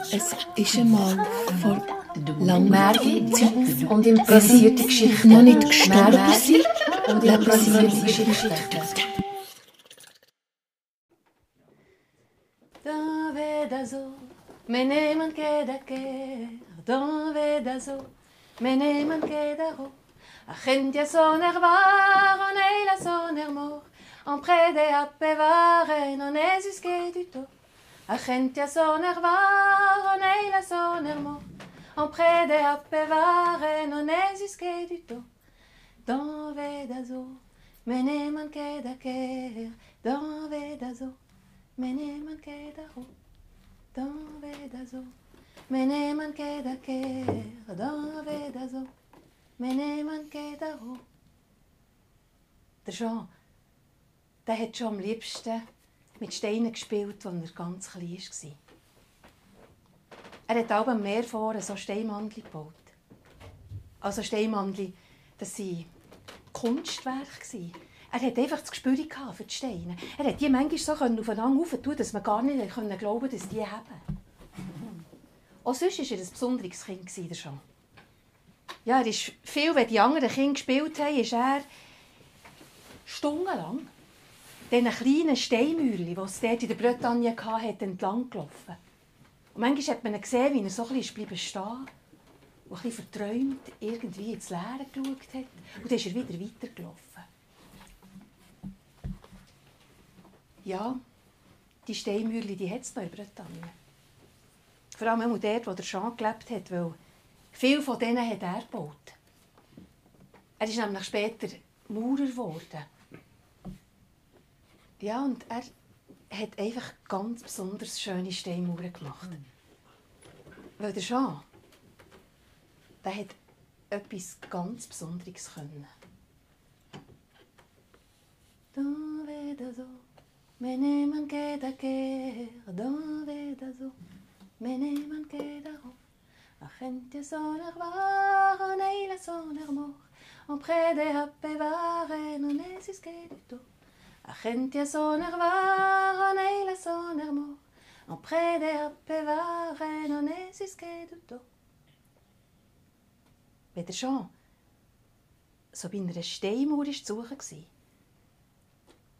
Es ist einmal vor langer Zeit und improvisierte Geschichten. noch nicht gestorben sind. und improvisierte Geschichten. D'un vedazo, meneman kedaker, d'un vedazo, meneman kedaro. Agentia soner var, on eila soner mor, en prede appevare, non esuske soner mor, en prede appevare, non esuske du to. Dans vedazo, meneman kedaker, dans vedazo. Meneman kedaro, dan vedazo. Meneman kedaker, dan vedazo. Meneman kedaro. Der Jean, der hat schon am liebsten mit Steinen gespielt, als er ganz klein war. Er hat auch am Meer vorne so Steinmandli gebaut. Also Steinmandli, das waren Kunstwerke. Er hatte einfach das Gespür für die Steine. Er konnte die manchmal so aufeinander aufentun, dass man gar nicht glauben konnte, dass die haben. Auch sonst war er ein besonderes Kind, der. Ja, er ist viel, wenn die anderen Kinder gespielt haben, ist er stundenlang diesen kleinen Steinmauern, die es dort in der Bretagne hatte, entlang gelaufen. Und manchmal hat man gesehen, wie er so ein bisschen stehen und ein bisschen verträumt irgendwie ins Leere geschaut hat. Und dann ist er wieder weitergelaufen. Ja, die Steinmauern, die hat es noch in Bretagne. Vor allem auch dort, wo der Jean gelebt hat, weil viele von denen hat er gebaut. Er ist nämlich später Maurer geworden. Ja, und er hat einfach ganz besonders schöne Steinmauern gemacht. Weil der Jean, der hat etwas ganz Besonderes können. Da wieder so. Meneman kedaker, dan vedazo. Meneman kedaro. Agente soner var, neila soner mor. En prede appevare, non esis keduto. Agente soner var, neila soner mor. En prede appevare, non esis keduto. Wieder schon. So bei einer Steinmauer war zu suchen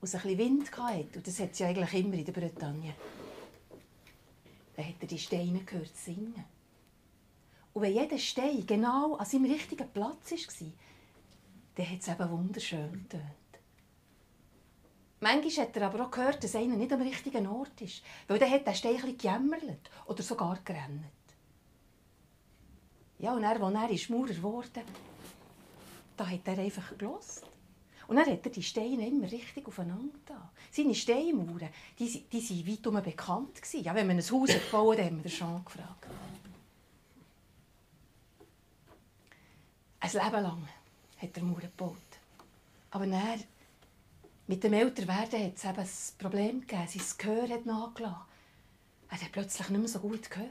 und es ein bisschen Wind hatte, und das hat es ja eigentlich immer in der Bretagne, dann hat er die Steine gehört singen. Und wenn jeder Stein genau an seinem richtigen Platz war, dann hat es eben wunderschön getönt. Manchmal hat er aber auch gehört, dass einer nicht am richtigen Ort ist, weil dann hat der Stein ein gejammert oder sogar gerannt. Ja, und er, als er Maurer wurde, da hat er einfach gelost. Und dann hat er die Steine immer richtig aufeinander da. Seine Steinmauern, die, die waren weit um bekannt. Gewesen. Ja, wenn man ein Haus bauen dann haben wir den Jean gefragt. Ein Leben lang hat er Mauern gebaut. Aber dann, mit dem Älterwerden hat es eben ein Problem gegeben. Sein Gehör hat nachgelassen. Er hat plötzlich nicht mehr so gut gehört.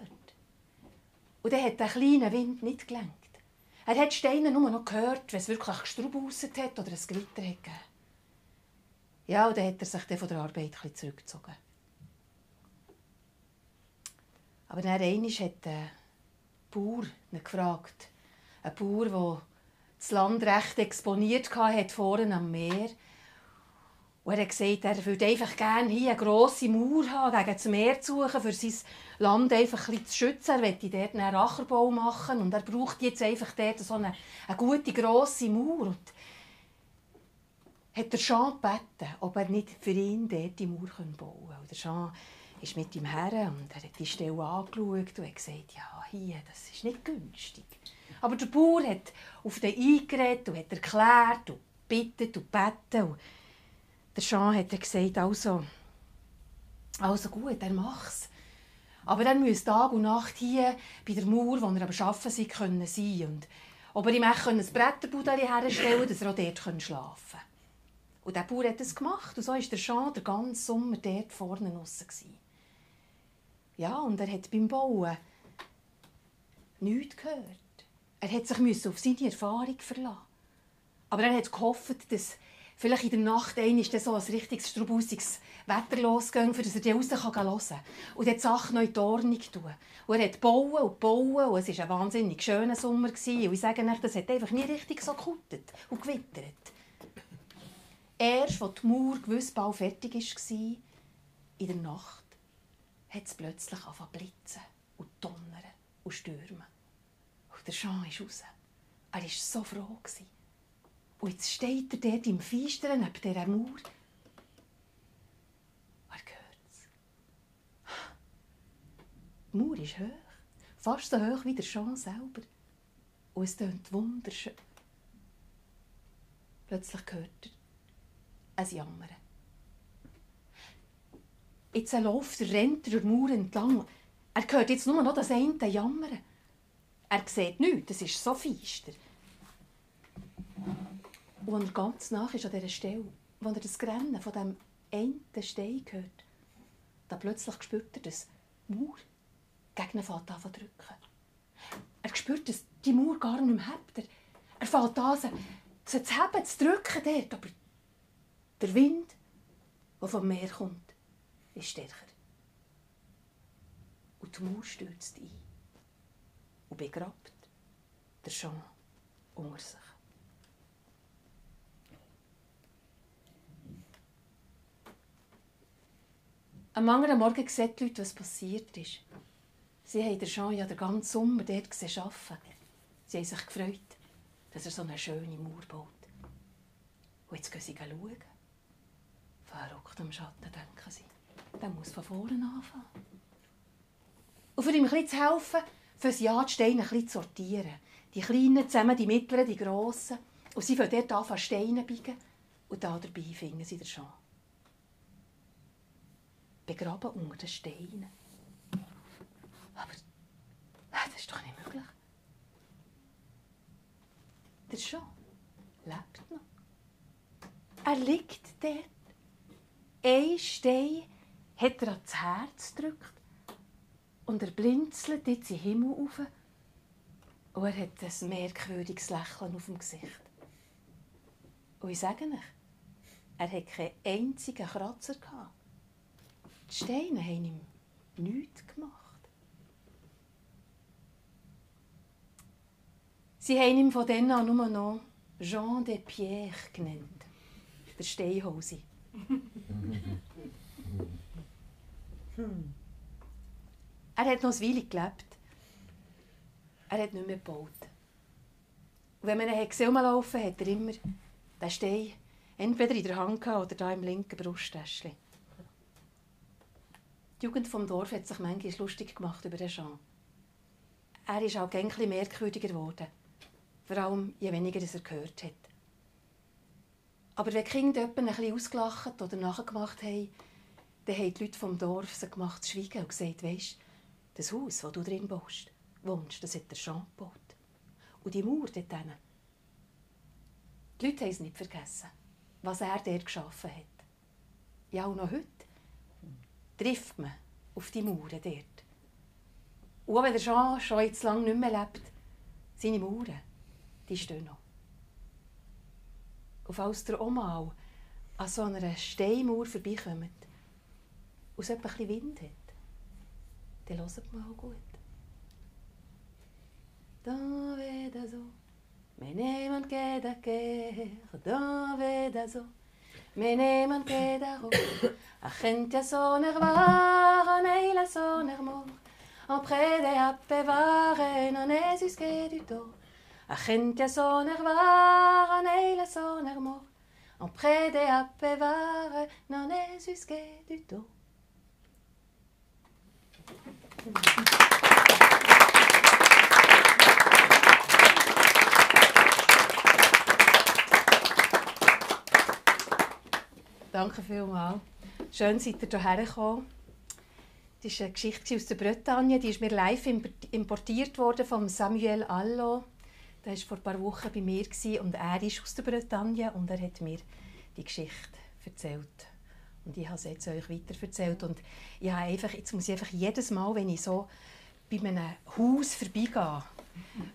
Und dann hat der kleine Wind nicht gelenkt. Er hat Steine nur noch gehört, wenn es wirklich gestrubauset hat oder ein Gewitter hat gegeben. Ja, und dann hat er sich dann von der Arbeit ein zurückgezogen. Aber dann einmal hat der Bauer ihn gefragt. Ein Bauer, der das Land recht exponiert hatte, vorne am Meer. Und er hat gesagt, er würde einfach gerne hier eine grosse Mauer haben, gegen das Meer zu suchen, für sein Land einfach ein zu schützen. Er möchte dort einen Ackerbau machen und er braucht jetzt einfach dort so eine, eine gute, grosse Mauer. Und hat der Jean gebeten, ob er nicht für ihn dort die Mauer bauen könnte. Der Jean ist mit ihm her und er hat die Stelle angeschaut und hat gesagt, ja, hier, das ist nicht günstig. Aber der Bauer hat auf den eingeredet und hat erklärt und bittet und gebeten. Der Jean hat gesagt, also, also gut, er macht's. Aber er muss Tag und Nacht hier bei der Mauer, wo er am Arbeiten sein können sein und ob er ihm auch ein Bretterbudeli herstellen dass er auch dort schlafen kann. Und der Bauer hat es gemacht und so war der Jean den ganzen Sommer dort vorne draussen. Ja, und er hat beim Bauen nichts gehört. Er hat sich auf seine Erfahrung verlassen. Aber er hat gehofft, dass vielleicht in der Nacht ein ist so ein richtiges strubusiges Wetter losgegangen, für dass er raus kann hören kann. Und die Sachen neu in die Ordnung tun. Und er hat bauen und bauen und es war ein wahnsinnig schöner Sommer. Gewesen. Und ich sage euch, das hat einfach nie richtig so gekuttet und gewittert. Erst, als die Mauer gewiss bald fertig war, in der Nacht, hat es plötzlich angefangen blitzen und donnern und stürmen. Und der Jean ist raus. Er war so froh. Und jetzt steht er dort im Feistern neben dieser Mauer. Er hört es. Die Mauer ist hoch. Fast so hoch wie der Jean selber. Und es tönt wunderschön. Plötzlich hört er ein Jammern. Jetzt läuft er, rennt er die Mauer entlang. Er hört jetzt nur noch das eine Jammern. Er sieht nichts, es ist so feister. Und als er ganz nach ist an dieser Stelle, wo er das Grennen von diesem einen Stein hört, da plötzlich spürt er, dass die Mauer gegen ihn fängt an drücken. Er spürt, dass die Mauer gar nicht mehr hebt. Er, er fängt an, sie zu heben, zu drücken dort. Aber der Wind, der vom Meer kommt, ist stärker. Und die Mauer stürzt ein und begrabt der Jean unter sich. Am anderen Morgen sehen die Leute, was passiert ist. Sie haben Jean ja den ganzen Sommer dort arbeiten. Sie haben sich gefreut, dass er so eine schöne Mauer baut. Und jetzt gehen sie schauen. Verrückt am Schatten, denken sie. Der muss von vorne anfangen. Und für ihm ein bisschen zu helfen, für sie an, die Steine ein bisschen zu sortieren. Die Kleinen zusammen, die Mittleren, die Grossen. Und sie fangen dort an, Steine biegen. Und da dabei finden sie den Jean begraben unter den Steinen. Aber das ist doch nicht möglich. Der Jean lebt noch. Er liegt dort. Ein Stein hat er ans Herz gedrückt und er blinzelt jetzt in den Himmel auf und er hat ein merkwürdiges Lächeln auf dem Gesicht. Und ich sage euch, er hat keinen einzigen Kratzer gehabt. Die Steine haben ihm nichts gemacht. Sie haben ihn von dann an nur noch Jean de Pierre genannt. Der Steinhose. er hat noch ein Weile gelebt. Er hat nicht mehr gebaut. Und wenn man ihn gesehen laufen hat er immer den Stein entweder in der Hand oder da im linken Brusttäschchen. Die Jugend vom Dorf hat sich manchmal lustig gemacht über den Jean. Er ist auch ein merkwürdiger geworden. Vor allem, je weniger er gehört hat. Aber wenn die Kinder ein bisschen ausgelacht oder nachgemacht haben, dann haben die Leute vom Dorf sie gemacht zu schweigen und gesagt, weisst, das Haus, das du drin baust, wohnst, das hat der Jean gebaut. Und die Mauer dort hinten. Die Leute haben es nicht vergessen, was er dort geschaffen hat. Ja, auch noch heute trifft man auf die Mauern dort. Und auch wenn der Jean schon jetzt lange nicht mehr lebt, seine Mauern, die stehen noch. Und falls ihr auch mal an so einer Steinmauer vorbeikommt und es bisschen Wind hat, dann hört mal gut. Dans vedazo, meneman queda que, dans vedazo. Meneman kedaro, agentia soner var, neila soner mor. En prede appevare, non esus che du to. Agentia soner var, neila soner mor. En prede appevare, non esus che du to. Danke vielmals. Schön, seid ihr hierher gekommen. Das ist eine Geschichte aus der Bretagne. Die ist mir live importiert worden von Samuel Allo. Der war vor ein paar Wochen bei mir und er ist aus der Bretagne und er hat mir die Geschichte erzählt. Und ich habe es jetzt euch weiter erzählt. Und ich habe einfach, jetzt muss ich einfach jedes Mal, wenn ich so bei einem Haus vorbeigehe,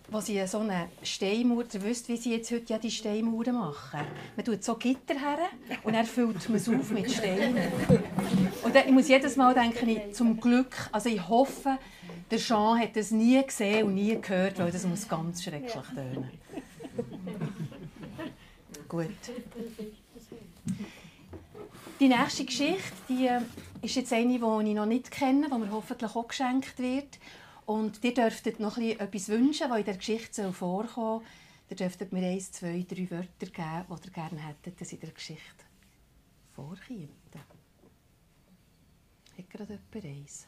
wo sie so eine Steinmauer, ihr wisst, wie sie jetzt heute ja die Steinmauern machen. Man tut so Gitter her und dann füllt man es auf mit Steinen. Und dann, ich muss jedes Mal denken, ich, zum Glück, also ich hoffe, der Jean hat das nie gesehen und nie gehört, weil das muss ganz schrecklich tönen. Gut. Die nächste Geschichte die ist jetzt eine, die ich noch nicht kenne, die mir hoffentlich auch geschenkt wird. Und ihr dürftet noch etwas wünschen, was in der Geschichte vorkommen soll. Ihr dürftet mir eins, zwei, drei Wörter geben, die ihr gerne hättet, dass in der Geschichte vorkommt. Hat gerade jemand eins?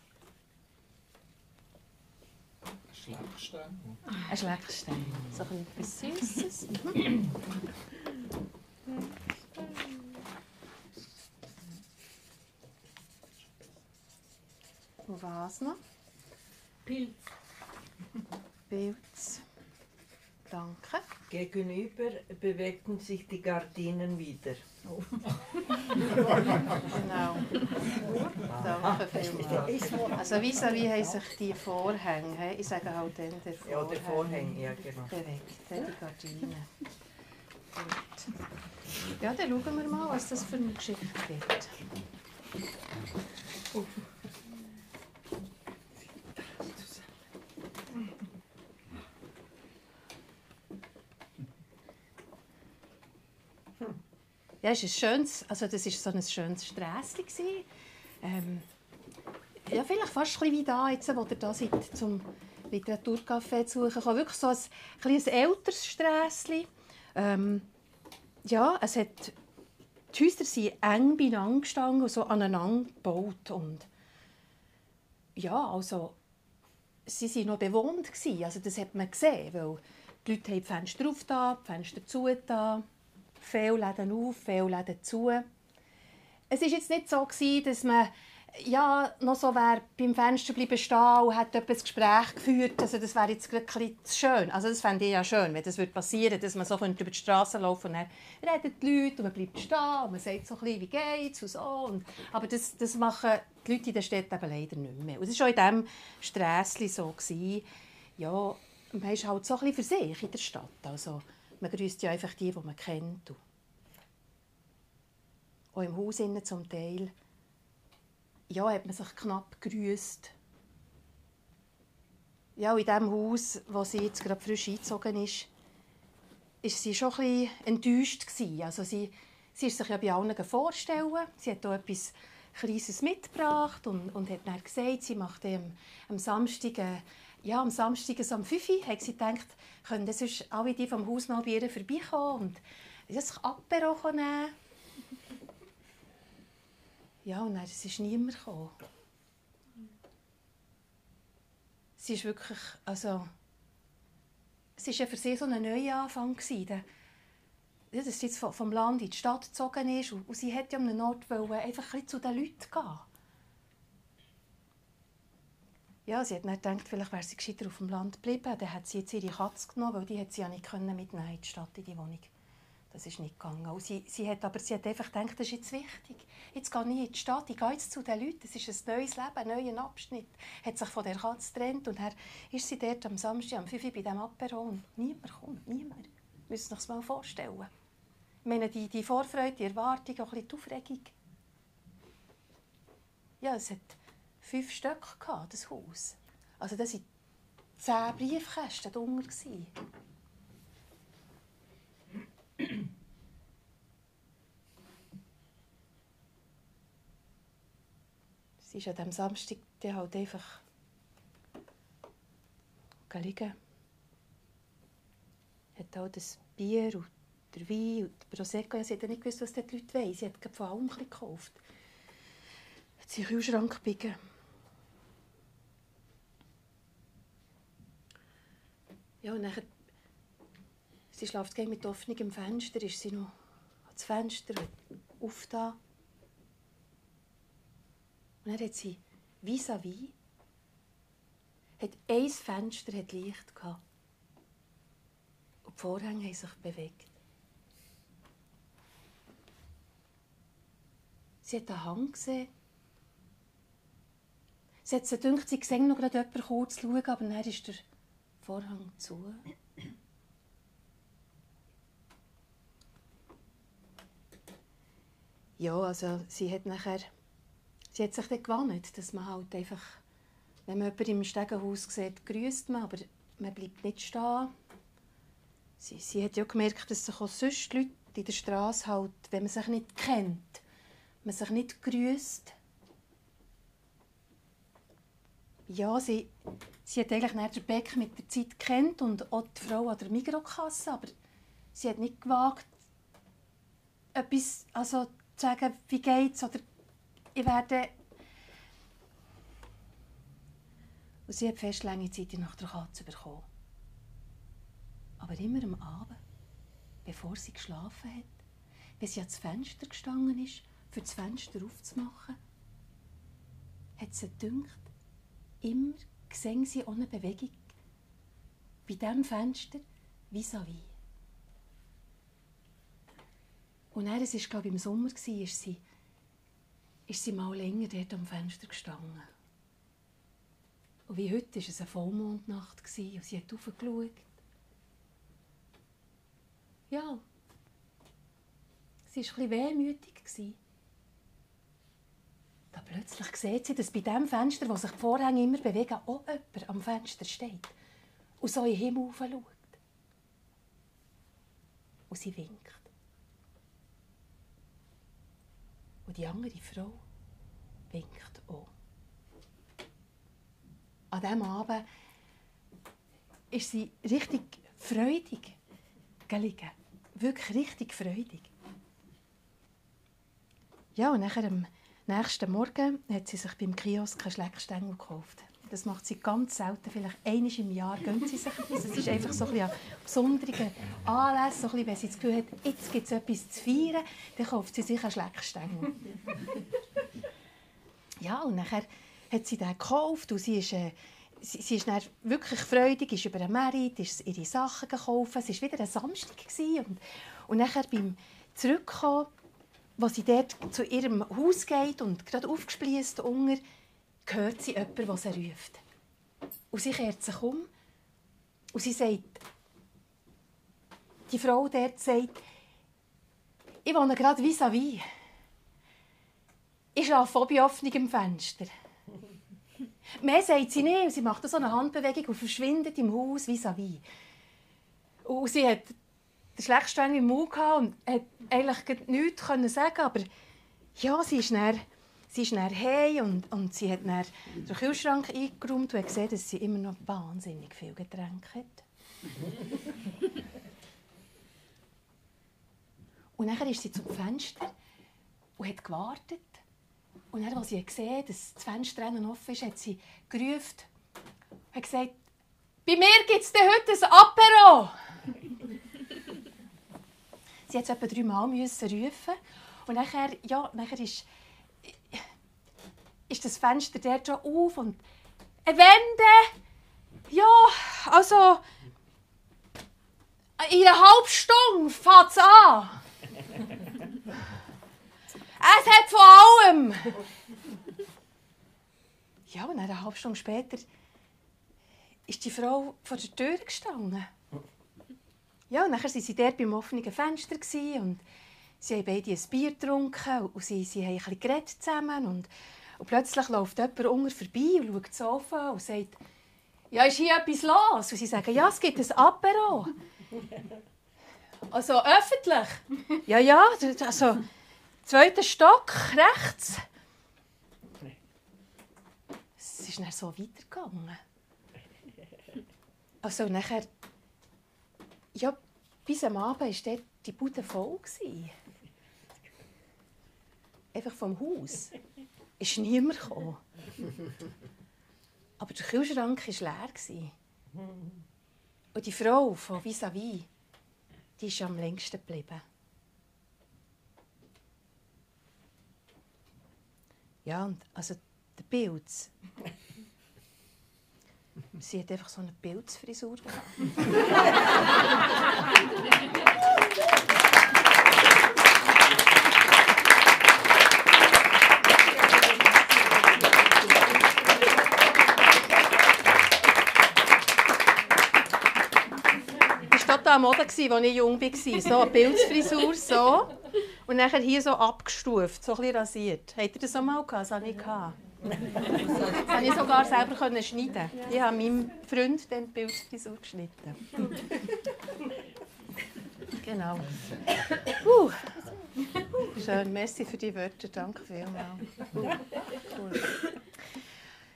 Ein Schleckstein. Ein Schleckstein. So etwas Süßes. Und was noch? Pilz. Pilz. Danke. Gegenüber bewegten sich die Gardinen wieder. Genau. Danke vielmals. Also vis-à-vis haben sich die Vorhänge, ich sage halt dann der Vorhang, Ja, der Vorhang, ja genau. bewegt, die Gardinen. Gut. Ja, dann schauen wir mal, was das für eine Geschichte gibt. Ja, ist ein schönes, also das ist so ein schönes Strässchen. Ähm, ja, vielleicht fast ein wie da, jetzt, wo ihr da seid, zum Literaturcafé zu suchen. Wirklich so ein, ein, älteres Strässchen. Ähm, ja, es hat, die Häuser sind eng beieinander gestanden und so aneinander gebaut. Und ja, also, sie waren noch bewohnt. Also das hat man gesehen, weil die Leute haben die Fenster auf, die Fenster zu. Viele Läden auf, viele Läden zu. Es war jetzt nicht so, gewesen, dass man ja, noch so wäre beim Fenster bleiben stehen und hat ein Gespräch geführt. Also das wäre jetzt gerade schön. Also das fände ich ja schön, wenn das passieren würde, dass man so über die Straße laufen und dann reden die Leute und man bleibt stehen und man sagt so ein bisschen, wie geht's und so. Und, aber das, das machen die Leute in der Stadt eben leider nicht mehr. Und es war auch in diesem Strässchen so. Gewesen. Ja, man ist halt so ein bisschen für sich in der Stadt. Also, man grüßt ja einfach die, die man kennt. Auch im Haus innen zum Teil ja, hat man sich knapp grüßt. Ja, in dem Haus, wo sie jetzt gerade frisch eingezogen ist, ist sie schon ein enttäuscht. Also sie, sie ist sich ja bei allen vorstellen. Sie hat auch etwas Kleines mitgebracht und, und hat dann gesagt, sie macht am, am Samstag, äh, ja, am Samstag um 5 Uhr, hat sie gedacht, können sonst alle die vom Haus mal bei vorbeikommen und sich Apero nehmen ja, und dann es ist niemand gekommen. Sie ist wirklich, also, es war ja für sie so ein Neuanfang. Gewesen, ja, dass sie jetzt vom Land in die Stadt gezogen ist und, sie hätte ja an einem Ort wollen, einfach ein zu den Leuten gehen. Ja, sie hat dann gedacht, vielleicht wäre sie gescheiter auf dem Land geblieben. Dann hat sie jetzt ihre Katze genommen, weil die hat sie ja nicht mitnehmen in die Stadt, in die Wohnung. Das ist nicht gegangen. Und sie, sie hat, aber sie hat einfach gedacht, das ist jetzt wichtig. Jetzt gehe ich in die Stadt, ich gehe jetzt zu den Leuten. Das ist ein neues Leben, ein neuer Abschnitt. Hat sich von der Katze getrennt und dann ist sie dort am Samstag, am 5 Uhr bei diesem Apero und niemand kommt, niemand. Wir müssen uns das mal vorstellen. Ich meine, die, die Vorfreude, die Erwartung, auch ein bisschen die Aufregung. Ja, es hat fünf Stück gehabt, das Haus. Also das waren zehn Briefkästen drunter. Sie ist an diesem Samstag dann halt einfach liegen. Hat auch das Bier und der Wein und der Prosecco. Sie hat nicht gewusst, was die Leute wollen. Sie hat von allem gekauft. Hat sie in den Kühlschrank gebiegen. Ja, und nachher Sie schläft mit offenem Fenster, ist sie noch ans Fenster aufgetan. Und dann hat sie vis-à-vis, hat ein Fenster hat Licht gehabt. Und die Vorhänge haben sich bewegt. Sie hat einen Hang gesehen. Sie hat gedacht, sie sehen noch jemanden kurz schauen, aber dann ist der Vorhang zu. Ja, also sie hat nachher, sie hat sich dann gewannet, dass man halt einfach, wenn man jemanden im Stegenhaus sieht, grüßt man, aber man bleibt nicht stehen. Sie, sie hat ja gemerkt, dass sich auch sonst Leute in der Straße halt, wenn man sich nicht kennt, man sich nicht grüßt. Ja, sie, sie hat eigentlich der Beck mit der Zeit kennt und auch die Frau an der Mikrokasse, aber sie hat nicht gewagt, etwas, also zu sagen, wie geht's oder ich werde... Und sie hat fest lange Zeit nach der Katze bekommen. Aber immer am Abend, bevor sie geschlafen hat, wenn sie ans Fenster gestanden ist, für das Fenster aufzumachen, hat sie gedacht, immer sehen sie ohne Bewegung bei diesem Fenster vis-à-vis. Und dann, es war, glaube ich, im Sommer, war sie, ist sie mal länger dort am Fenster gestanden. Und wie heute war es eine Vollmondnacht und sie hat hochgeschaut. Ja, sie war ein bisschen wehmütig. Plötzlich sieht sie, dass bei dem Fenster, wo sich die Vorhänge immer bewegen, auch jemand am Fenster steht und so in den Himmel schaut. Und sie winkt. Und die andere Frau winkt auch. An diesem Abend ist sie richtig freudig gelegen. Wirklich richtig freudig. Ja, und nachher nächsten Morgen hat sie sich beim Kiosk einen Schleckstängel gekauft. Das macht sie ganz selten, vielleicht einmal im Jahr gönnt sie sich das. Es ist einfach so ein bisschen an besonderen Anlässen, so ein wenn sie das Gefühl hat, jetzt gibt es etwas zu feiern, dann kauft sie sich einen Schleckstängel. ja, und nachher hat sie den gekauft und sie ist, äh, sie, sie ist dann wirklich freudig, ist über den Merit, ist ihre Sachen gekauft. Es war wieder ein Samstag gewesen, und, und nachher beim Zurückkommen, als sie dort zu ihrem Haus geht und gerade aufgespießt unter, hört sie jemanden, der sie ruft. Und sie kehrt sich um und sie sagt, die Frau dort sagt, ich wohne gerade vis-à-vis. Ich schlafe auch bei offenem Fenster. Mehr sagt sie nicht. Sie macht so eine Handbewegung und verschwindet im Haus vis-à-vis. Und sie hat den Schlechtstängel im Mund und hat eigentlich nichts sagen aber ja, sie ist dann Sie ist dann heim und, und sie hat dann den Kühlschrank eingeräumt und hat gesehen, dass sie immer noch wahnsinnig viel Getränke hat. und dann ist sie zum Fenster und hat gewartet. Und dann, als sie gesehen dass das Fenster offen ist, hat sie gerufen und gesagt, bei mir gibt es heute ein Apero. Sie es etwa dreimal rufen. Und nachher, ja, nachher ist ist das Fenster dort schon auf und eine Wende. Ja, also in einer halben Stunde fängt es an. es hat von allem. Ja, und eine halbe Stunde später ist die Frau vor der Tür gestanden. Ja, und dann waren sie dort beim offenen Fenster und sie haben beide ein Bier getrunken und sie, sie haben ein bisschen zusammen und und plötzlich läuft jemand unten vorbei und schaut so auf und sagt, ja, ist hier etwas los? Und sie sagen, ja, es gibt ein Apero. Also öffentlich? Ja, ja, also zweiter Stock, rechts. Es ist dann so weitergegangen. Also nachher, ja, bis am Abend war die Bude voll. Einfach vom Haus ist niemand gekommen. Aber der Kühlschrank war leer. Und die Frau von vis-à-vis, die ist am längsten geblieben. Ja, und also der Pilz. Sie hat einfach so eine Pilzfrisur war total Mode, als ich jung war. So eine Pilzfrisur, so. Und dann hier so abgestuft, so ein bisschen rasiert. Habt ihr das auch mal gehabt? Das hatte ich. Das konnte ich sogar selber schneiden. Ich habe meinem Freund den Pilzfrisur geschnitten. Genau. Uh. Schön, merci für die Wörter, danke vielmals. Cool.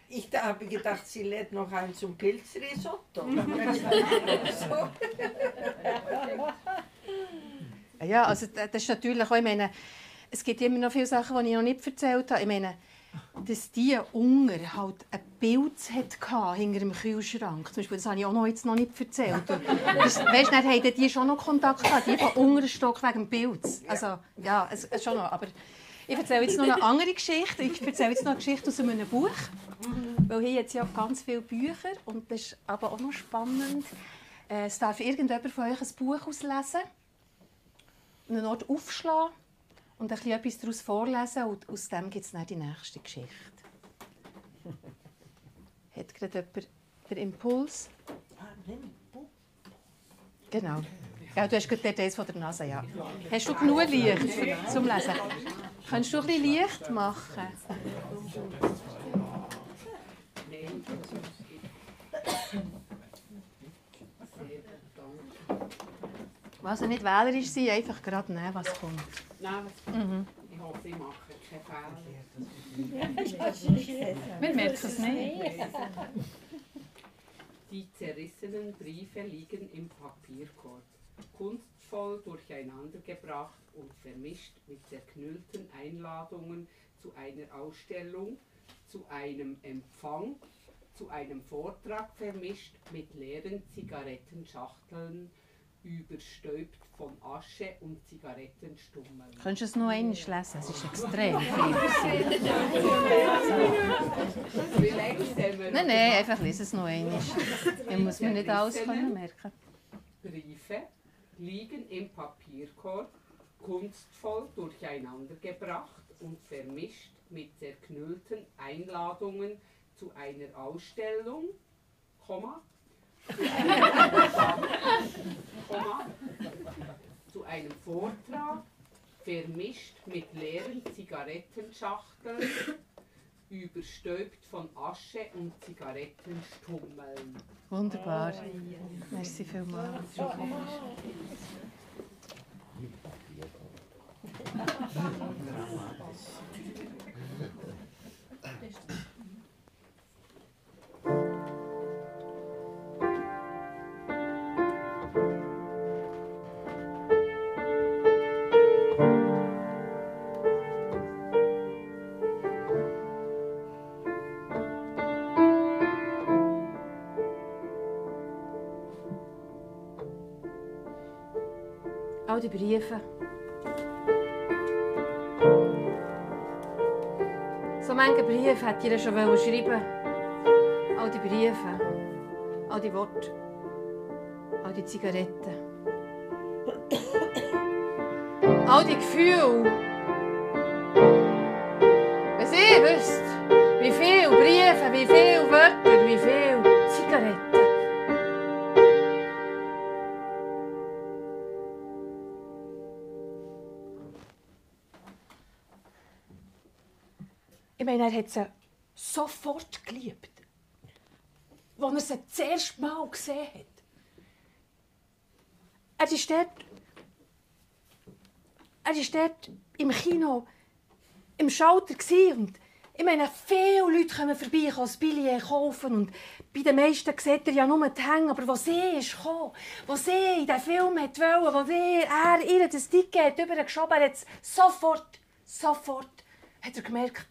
Ich habe gedacht, sie lädt noch ein zum Pilzrisotto. ja, also das ist natürlich auch, ich meine, es gibt immer noch viele Sachen, die ich noch nicht erzählt habe. Ich meine, dass die Unger halt ein Pilz hatte hinter dem Kühlschrank. Zum Beispiel, das habe ich auch noch jetzt noch nicht erzählt. Das, weißt, dann hatten die schon noch Kontakt gehabt, die von Unger Stock wegen dem Pilz. Also, ja, es, es schon noch. Aber ich erzähle jetzt noch eine andere Geschichte. Ich erzähle jetzt noch eine Geschichte aus einem Buch. Weil hier jetzt ja ganz viele Bücher und das ist aber auch noch spannend. Äh, es darf irgendjemand von euch ein Buch auslesen, einen Ort aufschlagen und ein bisschen etwas daraus vorlesen und aus dem gibt es dann die nächste Geschichte. Hat gerade jemand den Impuls? Genau. Ja, du hast gerade Details von der Nase, ja. Hast du genug Licht zum Lesen? Kannst du ein bisschen Licht machen? Also nicht wählerisch sein, einfach gerade nehmen, was kommt. Nein, was mhm. Ich hoffe, ich mache keine Fehler. Wir merken es nicht. Die zerrissenen Briefe liegen im Papierkorb, kunstvoll durcheinandergebracht und vermischt mit zerknüllten Einladungen zu einer Ausstellung, zu einem Empfang, zu einem Vortrag vermischt mit leeren Zigarettenschachteln überstäubt von Asche und Zigarettenstummeln. Kannst du es noch einmal lesen? Es ist extrem Nein, nein, einfach lese es noch einmal. Dann muss man nicht alles können merken. Briefe liegen im Papierkorb, kunstvoll durcheinandergebracht und vermischt mit zerknüllten Einladungen zu einer Ausstellung, zu einem Vortrag, vermischt mit leeren Zigarettenschachteln, überstäubt von Asche und Zigarettenstummeln. Wunderbar. Merci vielmals. Briefe. So manche Briefe hätte ich schon schreiben All die Briefe, all die Worte, all die Zigaretten. All die Gefühle. Wenn ihr wisst, wie viele Briefe, wie viele Wörter, er hat sie sofort geliebt. Als er sie das erste Mal gesehen hat. Er ist dort, er ist dort im Kino, im Schalter und ich meine, viele Leute kommen vorbei, können das Billett kaufen und bei den meisten sieht er ja nur die Hänge, aber wo sie ist gekommen, wo sie in diesen Film wollte, wo sie, er ihr das Ticket übergeschoben hat, sofort, sofort hat er gemerkt,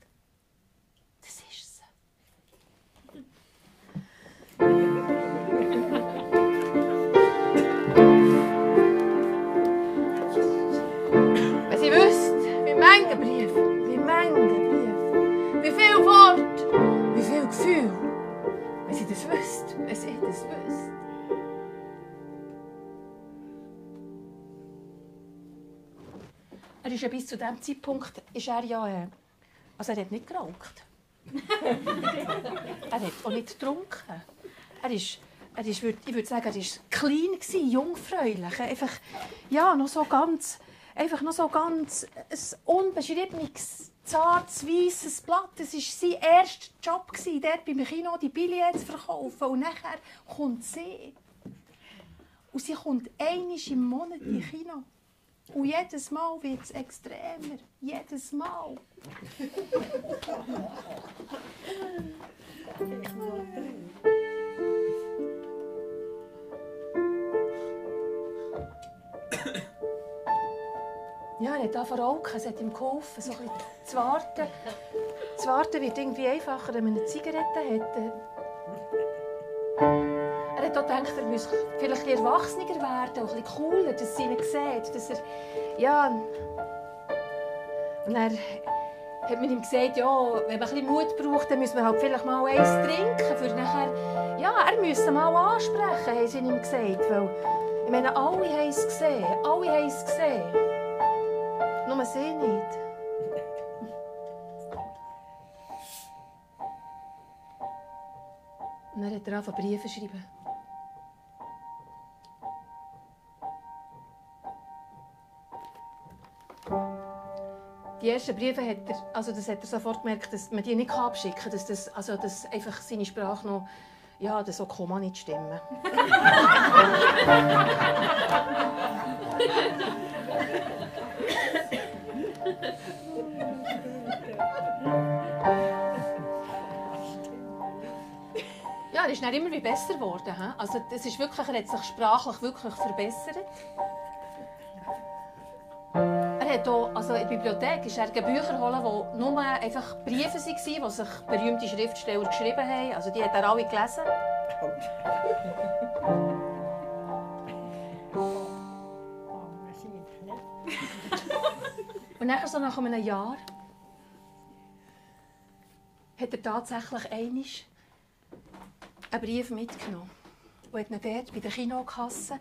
Gefühl. Wenn sie das wüsst, wenn sie das wüsst. Er ist ja bis zu diesem Zeitpunkt ist er ja, äh, also er hat nicht geraucht. er hat auch nicht getrunken. Er ist er ist, ich würde sagen, er war klein, gewesen, jungfräulich. Einfach, ja, noch so ganz, einfach noch so ganz ein unbeschriebenes, zartes, weisses Blatt. Das war sein erster Job, dort beim Kino die Billets zu verkaufen. Und nachher kommt sie. Und sie kommt einmal im Monat in Kino. Und jedes Mal wird es extremer. Jedes Mal. Ja, er hat angefangen zu rauchen. Es hat ihm geholfen, so ein zu warten. Das Warten wird irgendwie einfacher, wenn man eine Zigarette hat. Er hat auch gedacht, er müsse vielleicht ein erwachsener werden, auch ein cooler, dass sie ihn sieht. Dass er, ja, und er hat man ihm gesagt, ja, wenn man ein Mut braucht, dann muss man halt vielleicht mal eins trinken, für nachher, ja, er müsse mal ansprechen, haben sie ihm gesagt. Weil, ich meine, alle haben es gesehen, alle haben es gesehen. Nur sie nicht. Und dann hat er angefangen Briefe zu schreiben. Die ersten Briefe hat er, also das hat er sofort gemerkt, dass man die nicht abschicken kann, dass, das, also dass einfach seine Sprache noch, ja, das so man nicht stimmen. er ist dann immer wie besser geworden. hä? Also das ist wirklich, er hat sich sprachlich wirklich verbessert. Er hat auch, also in der Bibliothek ist er Bücher holen, wo nur einfach Briefe waren, die sich berühmte Schriftsteller geschrieben haben. Also die hat er alle gelesen. Und nachher, so nach einem Jahr hat er tatsächlich einmal einen Brief mitgenommen. Und hat ihn dort bei der Kinokasse,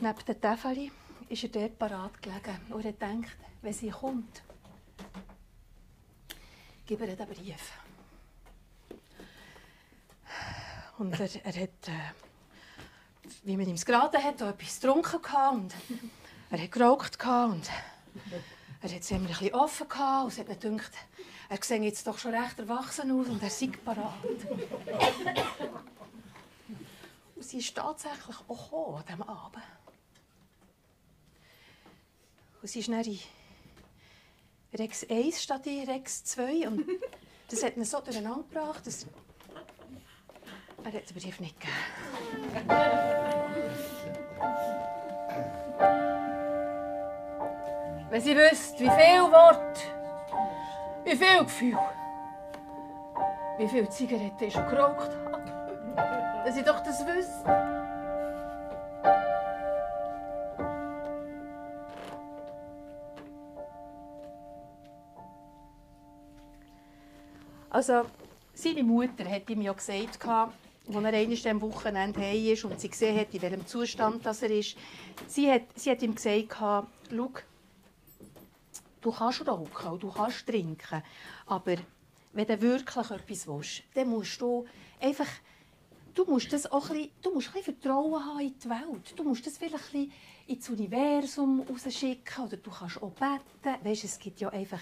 neben der Tafel, ist er dort parat gelegen. Und er denkt, wenn sie kommt, gib ihr den Brief. Und er, er hat, äh, wie man ihm es geraten hat, etwas getrunken und er hat geraucht und er hat es immer ein bisschen offen und es hat mir gedacht, er sieht jetzt doch schon recht erwachsen aus und er sei parat. Und sie ist tatsächlich auch an diesem Abend. Und sie ist dann in Rex 1 statt in Rex 2 und das hat ihn so durcheinander gebracht, dass er den Brief nicht gegeben. Wenn sie wüsste, wie viel Wort, wie viel Gefühl, wie viel Zigaretten ich schon geraucht habe, dass ich doch das wüsste. Also, seine Mutter hat ihm ja gesagt, als er einmal am Wochenende heim ist und sie gesehen hat, in welchem Zustand das er ist, sie hat, sie hat ihm gesagt, schau, du kannst rauchen und du kannst trinken, aber wenn du wirklich etwas willst, dann musst du einfach, du musst das auch ein bisschen, du musst ein Vertrauen haben in die Welt. Du musst das vielleicht ein ins Universum rausschicken oder du kannst auch beten. Weißt, es gibt ja einfach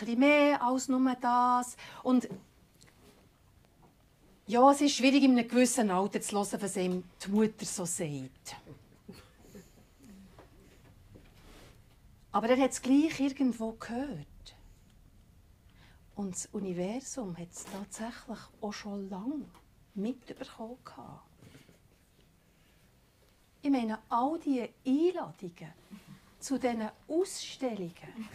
ein mehr als nur das. Und ja, es ist schwierig, in einem gewissen Alter zu hören, was ihm die Mutter so sagt. Aber er hat es gleich irgendwo gehört. Und das Universum hat es tatsächlich auch schon lange mitbekommen. Ich meine, all diese Einladungen zu diesen Ausstellungen,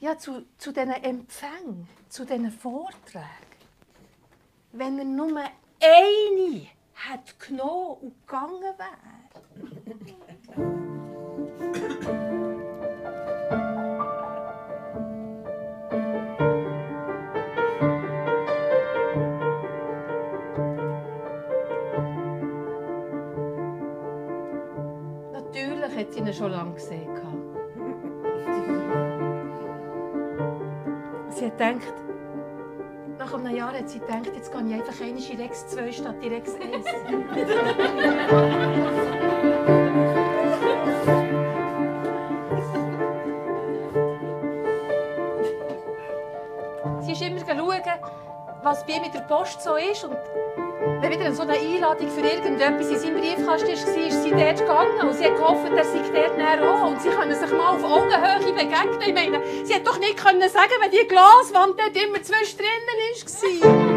ja, zu, zu diesen Empfängen, zu diesen Vorträgen, wenn er nur eine hat genommen und gegangen wäre. hat sie ihn schon lange gesehen. Sie hat gedacht, nach nach einem Jahr hat sie gedacht, jetzt gehe ich einfach einmal in Rex 2 statt in Rex 1. ihm mit der Post so ist. Und wenn wieder so eine Einladung für irgendetwas in seinem Briefkasten war, ist sie dort gegangen. Und sie hat gehofft, er sei dort näher auch. Und sie können sich mal auf Augenhöhe begegnen. Ich meine, sie hat doch nicht können sagen, wenn die Glaswand dort immer zwischendrin war.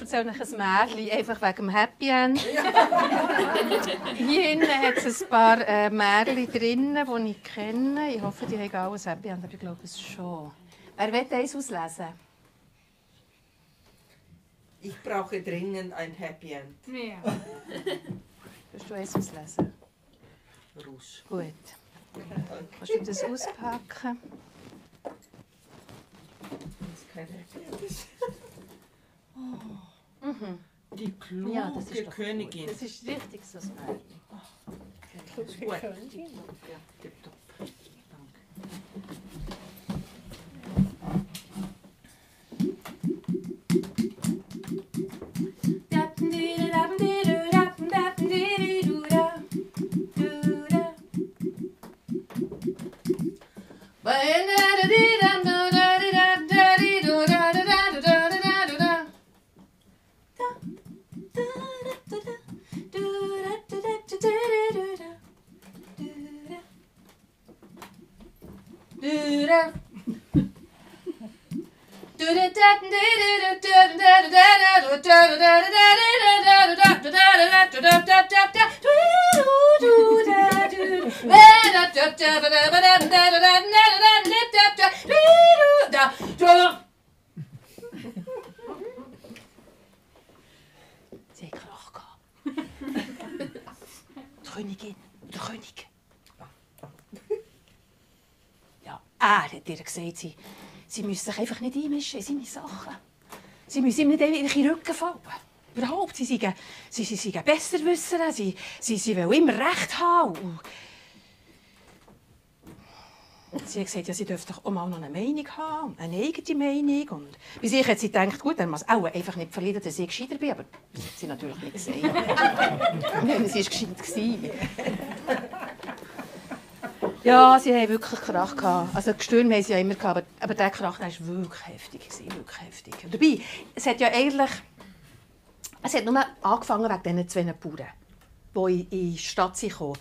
Erzähle ich ein Märchen, einfach wegen dem Happy End. Hier hinten hat es ein paar äh, Märchen drin, die ich kenne. Ich hoffe, die haben alle ein Happy End, aber ich glaube es schon. Wer will eins auslesen? Ich brauche dringend ein Happy End. Ja. Willst du eins auslesen? Rusch. Gut. Kannst du das auspacken? Das ist kein Happy End. Mhm. Die kluge Ja, das ist Königin. Das ist richtig so ein Märchen. Das ist gut. Ja, tipptopp. Danke. Gehabt. Die Königin, der König. Ja, er hat ihr gesagt, sie, sie müssen sich einfach nicht einmischen in seine Sachen. Sie müssen ihm nicht in den Rücken fallen. Überhaupt, sie seien, sie, sie seien Besserwisser, sie, sie, sie wollen immer Recht haben. Sie hat gesagt, ja, sie dürfte doch auch mal noch eine Meinung haben, eine eigene Meinung. Und bei sich hat sie gedacht, gut, dann muss auch einfach nicht verlieren, dass ich gescheiter bin. Aber das hat sie natürlich nicht gesehen. Nein, sie war gescheit. gewesen. Ja, sie haben wirklich Krach gehabt. Also Gestürme haben sie ja immer gehabt, aber, aber der Krach der war wirklich heftig. Gewesen, wirklich heftig. Und dabei, es hat ja eigentlich... Es hat nur angefangen wegen diesen zwei Bauern, die in die Stadt gekommen.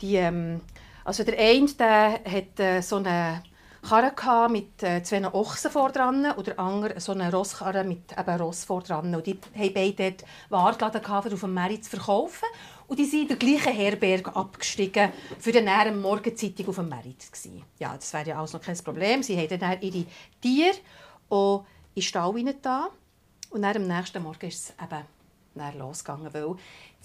Die, ähm, also der eine der hat äh, so eine Karre mit äh, zwei Ochsen vor dran und der andere so eine Rosskarre mit eben Ross vor dran. Und die haben beide dort Ware geladen, gehabt, um auf dem Markt zu verkaufen. Und die sind in der gleichen Herberge abgestiegen, für nachher am Morgenzeitung auf dem Markt zu. Ja, das wäre ja alles noch kein Problem. Sie haben dann ihre Tiere auch in den Stall da Und dann am nächsten Morgen ist es eben losgegangen, weil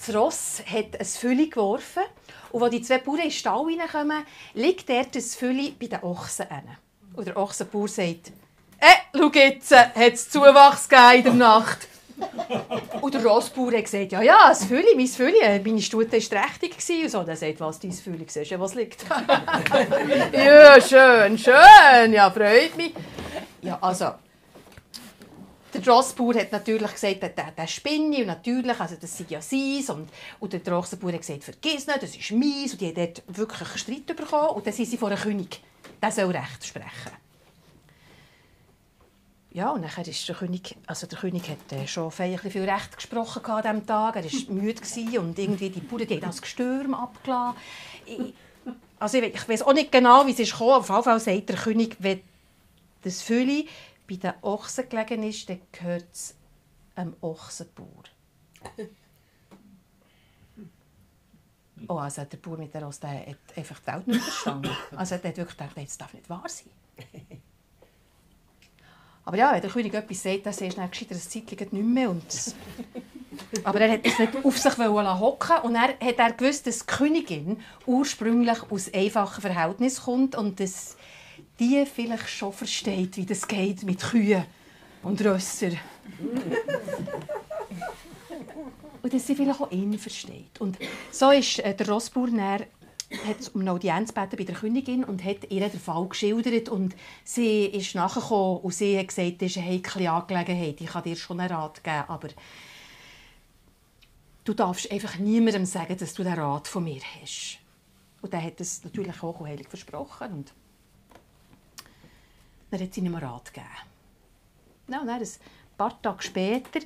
das Ross hat ein Fülli geworfen und als die zwei Bauern in den Stall reinkommen, liegt dort das Fülli bei den Ochsen. Und der Ochsenbauer sagt, «Eh, schau jetzt, hat es Zuwachs in der Nacht?» Und der Rossbauer hat gesagt, «Ja, ja, das Fülli, mein Fülli, meine Stute war trächtig.» gewesen.» Und so, der sagt, «Was, dein Fülli, siehst du, was liegt?» «Ja, schön, schön, ja, freut mich.» Ja, also, der Rossbauer hat natürlich gesagt, der, der, der spinne und natürlich, also das sei ja sein. Und, und der Rossbauer hat gesagt, vergiss nicht, das ist meins. Und die haben dort wirklich einen Streit bekommen. Und dann sind sie vor einem König. Der soll Recht sprechen. Ja, und nachher ist der König, also der König hat äh, schon feierlich viel Recht gesprochen an diesem Tag. Er war müde und irgendwie die Bauern die haben das Gestürm abgelassen. Ich, also ich, ich weiß auch nicht genau, wie es ist gekommen. Auf jeden Fall sagt der König, wenn das Fülli bei den Ochsen gelegen ist, dann gehört es einem Ochsenbauer. Oh, also der Bauer mit der der hat einfach die Welt nicht verstanden. Also er hat wirklich gedacht, das darf nicht wahr sein. Aber ja, wenn der König etwas sagt, dann siehst du dann gescheiter ein Zeitchen nicht mehr. Und aber er hat es nicht auf sich hocken und er hat er gewusst, dass die Königin ursprünglich aus einfachen Verhältnissen kommt und dass die vielleicht schon versteht, wie das geht mit Kühen und Rösser. und dass sie vielleicht auch ihn versteht. Und so ist äh, der Rossbauer hat um eine Audienz gebeten bei der Königin und hat ihr den Fall geschildert und sie ist nachgekommen und sie hat gesagt, das ist eine heikle Angelegenheit, ich kann dir schon einen Rat geben, aber du darfst einfach niemandem sagen, dass du den Rat von mir hast. Und er hat es natürlich auch heilig versprochen und dann hat sie ihm Rat gegeben. Ja, und dann, ein paar Tage später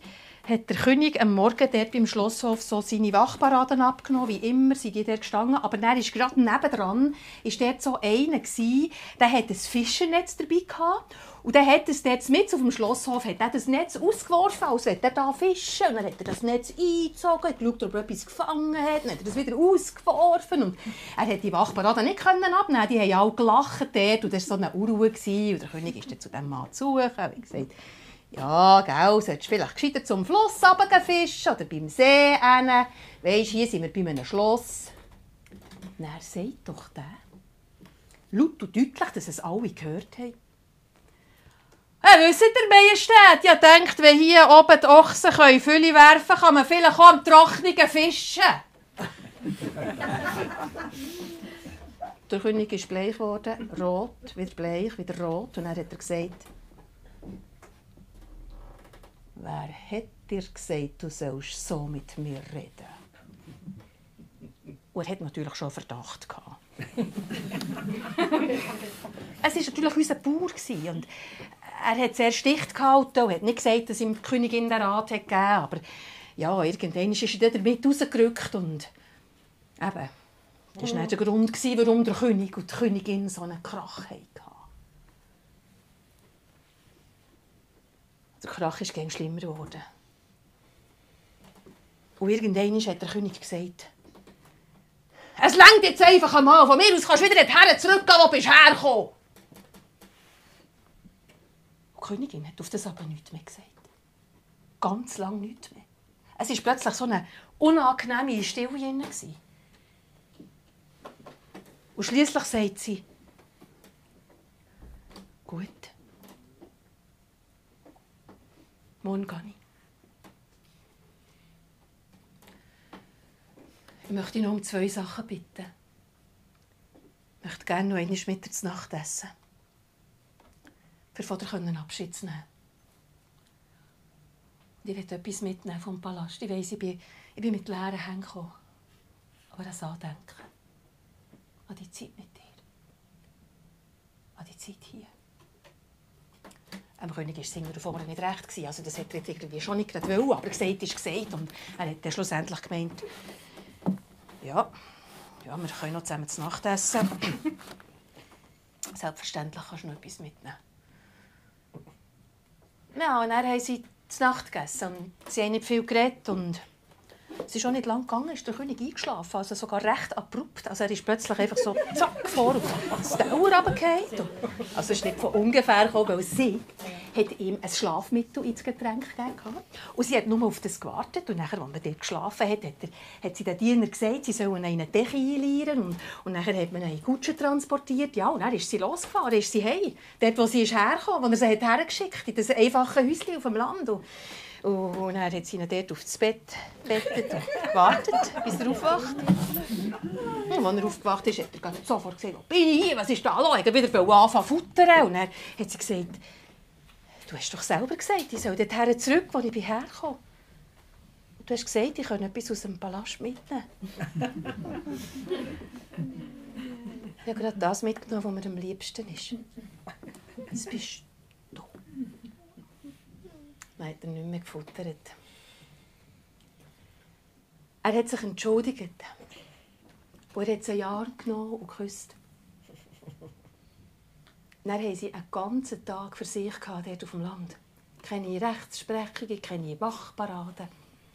hat der König am Morgen dort beim Schlosshof so seine Wachparaden abgenommen, wie immer sind die dort gestanden. Aber dann ist gerade nebendran ist dort so einer gewesen, der hat ein Fischernetz dabei gehabt. Und dann hat es dort mit auf dem Schlosshof hat das Netz ausgeworfen, als wenn er da fischen. Und dann hat er das Netz eingezogen, geschaut, ob er etwas gefangen hat, dann hat er das wieder ausgeworfen. Und er hat die Wachparaden nicht können abnehmen Die haben alle gelacht dort. Und das war so eine Unruhe. Und der König ist dann zu diesem Mann zu suchen, wie gesagt, ja, gell, solltest vielleicht gescheiter zum Fluss fischen oder beim See hin. Weisst, hier sind wir bei einem Schloss. Na, er sagt doch der, laut und deutlich, dass es alle gehört haben. Ja, wisst ihr, Majestät, ja denkt, wenn hier oben die Ochsen können Fülle werfen können, kann man vielleicht auch am Trockenen fischen. der König ist bleich geworden, rot, wieder bleich, wieder rot. Und dann hat er gesagt, Wer hat dir gesagt, du sollst so mit mir reden? Und er hat natürlich schon Verdacht gehabt. es war natürlich unser Bauer und er hat sehr sticht gehalten und hat nicht gesagt, dass ihm die Königin den Rat hat gegeben aber ja, irgendwann ist er damit rausgerückt und eben, das war nicht der Grund, warum der König und die Königin so einen Krach hatten. Der Krach ist gegen schlimmer geworden. Und irgendwann hat der König gesagt, es längt jetzt einfach einmal. Von mir aus kannst du wieder dorthin zurückgehen, wo du hergekommen Die Königin hat auf das aber nichts mehr gesagt. Ganz lange nichts mehr. Es war plötzlich so eine unangenehme Stille. Und schließlich sagt sie, gut, Morgen gehe ich. Möchte noch um zwei Sachen bitten. Ich möchte gerne noch einmal mit dir zu Nacht essen. Vater können Abschied nehmen. Und ich will etwas mitnehmen vom Palast. Ich weiss, ich bin, ich bin mit leeren Händen gekommen. Aber das Andenken. An die Zeit mit dir. An die Zeit hier. Dem König war es hinten vorne nicht recht. Also das hätte er irgendwie schon nicht gerade wollen, aber gesagt ist gesagt. Und er hat dann schlussendlich gemeint, ja, ja, wir können noch zusammen zu Nacht essen. Selbstverständlich kannst du noch etwas mitnehmen. Ja, und dann haben sie zu Nacht gegessen und sie haben nicht viel geredet und es ist auch nicht lang gegangen, ist der König eingeschlafen, also sogar recht abrupt. Also er ist plötzlich einfach so zack vor und Dauer runtergefallen. Also es ist nicht von ungefähr gekommen, weil sie hat ihm ein Schlafmittel ins Getränk gegeben. Und sie hat nur auf das gewartet. Und nachher, als man dort geschlafen hat, hat, er, hat sie den Diener gesagt, sie sollen einen Decke einleiern. Und, und nachher hat man eine Kutsche transportiert. Ja, und dann ist sie losgefahren, ist sie heim. Dort, wo sie ist hergekommen, wo er sie hat hergeschickt in das einfache Häuschen auf dem Land. Und, und dann hat sie ihn dort aufs Bett bettet und gewartet, bis er aufwacht. Und als er aufgewacht ist, hat er sofort gesagt, wo bin ich hier, was ist da los? Ich wieder anfangen zu futtern. Und dann hat sie gesagt, du hast doch selber gesagt, ich soll dorthin zurück, wo ich herkomme. Du hast gesagt, ich kann etwas aus dem Palast mitnehmen. ich habe gerade das mitgenommen, was mir am liebsten ist. Das bist dann hat er nicht mehr gefuttert. Er hat sich entschuldigt. Und er hat ein Jahr genommen und geküsst. Dann haben sie einen ganzen Tag für sich dort auf dem Land. Keine Rechtsprechungen, keine Wachparaden.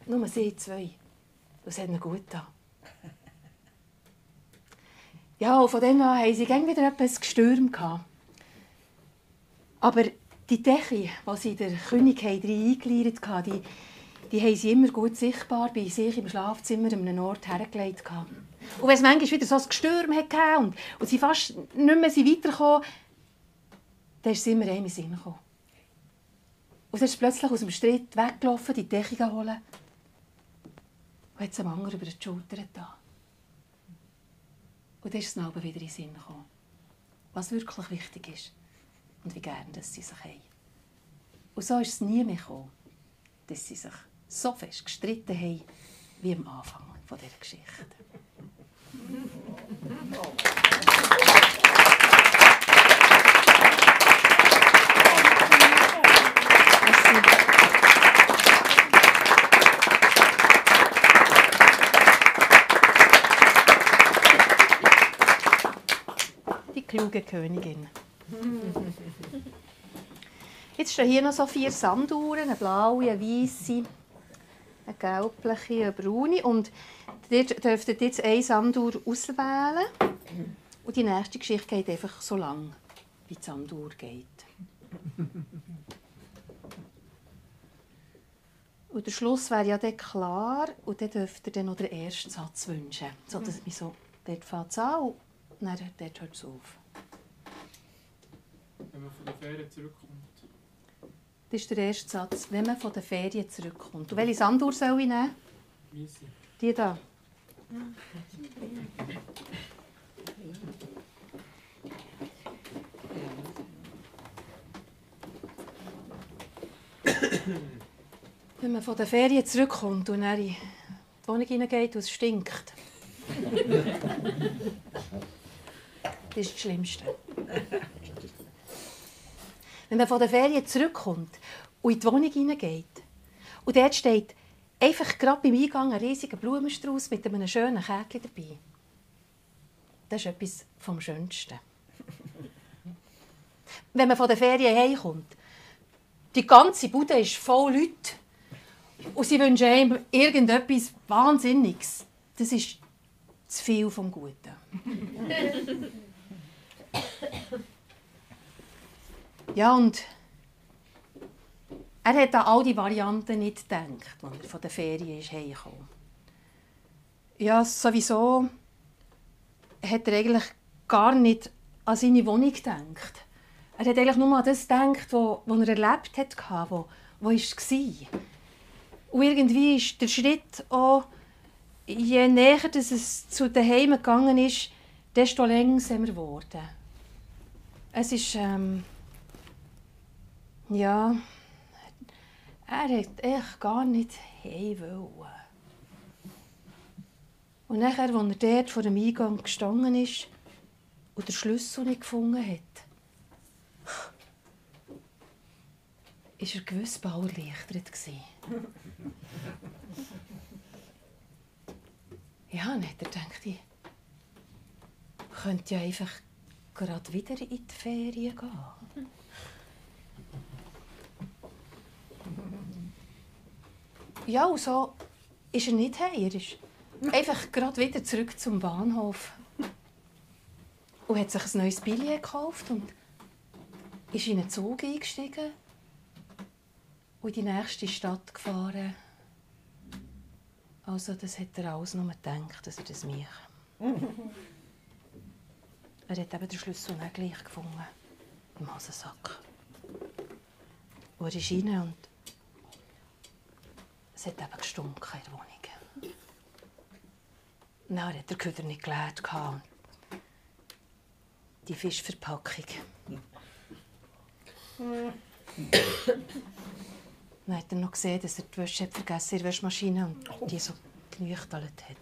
Nur sie zwei. Das hat ihnen gut getan. Ja, und von dann an haben sie wieder etwas gestürmt. Aber die Decke, die sie der König eingeleitet hatten, die, die haben sie immer gut sichtbar bei sich im Schlafzimmer an einem Ort hergelegt. Und wenn es manchmal wieder so ein Gestürm hatte und, und sie fast nicht mehr weitergekommen dann ist sie immer einem in Sinn gekommen. Und dann ist plötzlich aus dem Streit weggelaufen, die Decke holen und hat es einem anderen über die Schulter getan. Und dann ist es wieder in den Sinn gekommen, was wirklich wichtig ist und wie gerne dass sie sich haben. Und so ist es nie mehr gekommen, dass sie sich so fest gestritten haben, wie am Anfang dieser Geschichte. Die kluge Königin. Jetzt stehen hier noch so vier Sanduhren, eine blaue, eine weiße, eine gelbliche, eine braune. Und ihr dürft jetzt eine Sanduhr auswählen. Und die nächste Geschichte geht einfach so lang, wie die Sanduhr geht. Und der Schluss wäre ja dann klar. Und dann dürft ihr dann noch den ersten Satz wünschen. So, dass man so, dort fängt es an und dann hört es auf. Von der Ferien zurückkommt. Das ist der erste Satz, wenn man von den Ferien zurückkommt. Und welche Sanduhr soll ich nehmen? Weisse. Die da. Wenn man von den Ferien zurückkommt und dann in die Wohnung hineingeht und es stinkt. das ist das Schlimmste. Wenn man von den Ferien zurückkommt und in die Wohnung hineingeht und dort steht einfach gerade beim Eingang ein riesiger Blumenstrauß mit einem schönen Kärtchen dabei. Das ist etwas vom Schönsten. Wenn man von den Ferien heimkommt, die ganze Bude ist voll Leute und sie wünschen einem irgendetwas Wahnsinniges. Das ist zu viel vom Guten. Ja, und er hat an all die Varianten nicht gedacht, als er von der Ferien ist heimgekommen. Ja, sowieso hat er eigentlich gar nicht an seine Wohnung gedacht. Er hat eigentlich nur an das gedacht, was er erlebt hat, wo, wo war. Und irgendwie ist der Schritt auch, je näher dass es zu den Heimen gegangen ist, desto langsamer geworden. Es ist, ähm, ja, er hat echt gar nicht heim. Und nachher, als er dort vor dem Eingang gestanden ist und den Schlüssel nicht gefunden hat, ist er gewiss bald erleichtert. Ja, dann hat er gedacht, ich könnte ja einfach gerade wieder in die Ferien gehen. Ja, und so ist er nicht heim. Er ist einfach gerade wieder zurück zum Bahnhof. Und hat sich ein neues Billett gekauft und ist in einen Zug eingestiegen und in die nächste Stadt gefahren. Also, das hat er alles nur gedacht, dass er das mache. er hat eben den Schlüssel nicht gleich gefunden. Im Hosensack. Und er ist rein und es hat eben gestunken in der Wohnung. Dann hat der Köder nicht gehabt. Die Fischverpackung. Dann hat er noch gesehen, dass er die Wäsche hat vergessen in der Waschmaschine und die so genüchtelt hat.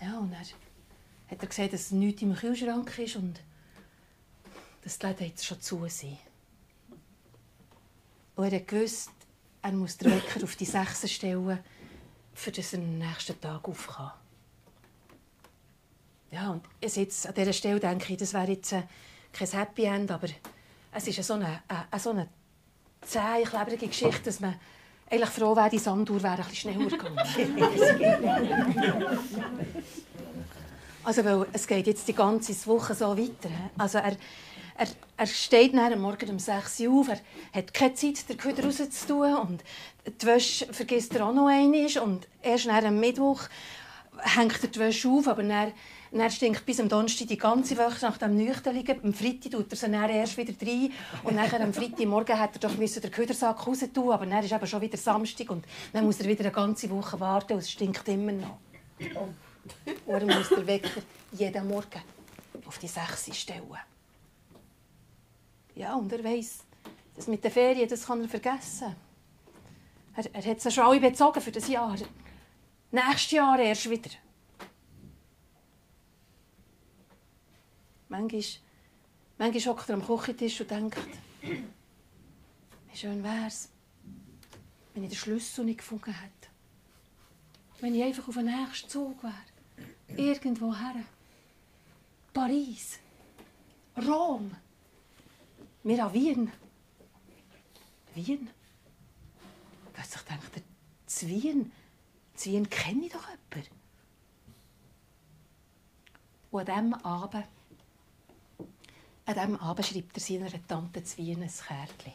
Ja, und dann hat er gesehen, dass nichts im Kühlschrank ist und dass die Läden jetzt schon zu sind. Und er wusste, er muss den Wecker auf die Sechse stellen, für dass er am nächsten Tag auf kann. Ja, und jetzt an dieser Stelle denke ich, das wäre jetzt äh, kein Happy End, aber es ist so eine, eine, so eine zähe, klebrige Geschichte, dass man eigentlich froh wäre, die Sanduhr wäre ein bisschen schneller gegangen. also, weil es geht jetzt die ganze Woche so weiter. Also er, er, er steht am Morgen um 6 Uhr auf, er hat keine Zeit, den Köder rauszutun. Und die Wäsche vergisst er auch noch einmal. Und erst am Mittwoch hängt er die Wäsche auf, aber dann, dann stinkt bis am Donnerstag die ganze Woche nach dem Nüchterligen. Am Freitag tut er sie dann erst wieder rein. Und nachher am Freitagmorgen hat er doch den Ködersack raus aber dann ist eben schon wieder Samstag. Und dann muss er wieder eine ganze Woche warten. Und es stinkt immer noch. Und er muss den Wecker jeden Morgen auf die 6 stellen. Ja, und er weiss, das mit den Ferien, das kann er vergessen. Er, er hat sie schon alle bezogen für das Jahr. Nächstes Jahr erst wieder. Manchmal, manchmal hockt er am Küchentisch und denkt, wie schön wäre es, wenn ich den Schlüssel nicht gefunden hätte. Wenn ich einfach auf den nächsten Zug wäre. Irgendwo her. Paris. Rom. Wir an Wien. Wien? Plötzlich denkt er, zu Wien? Zu kenne ich doch jemanden. Und an diesem Abend, an diesem Abend schreibt er seiner Tante zu Wien ein Kärtchen.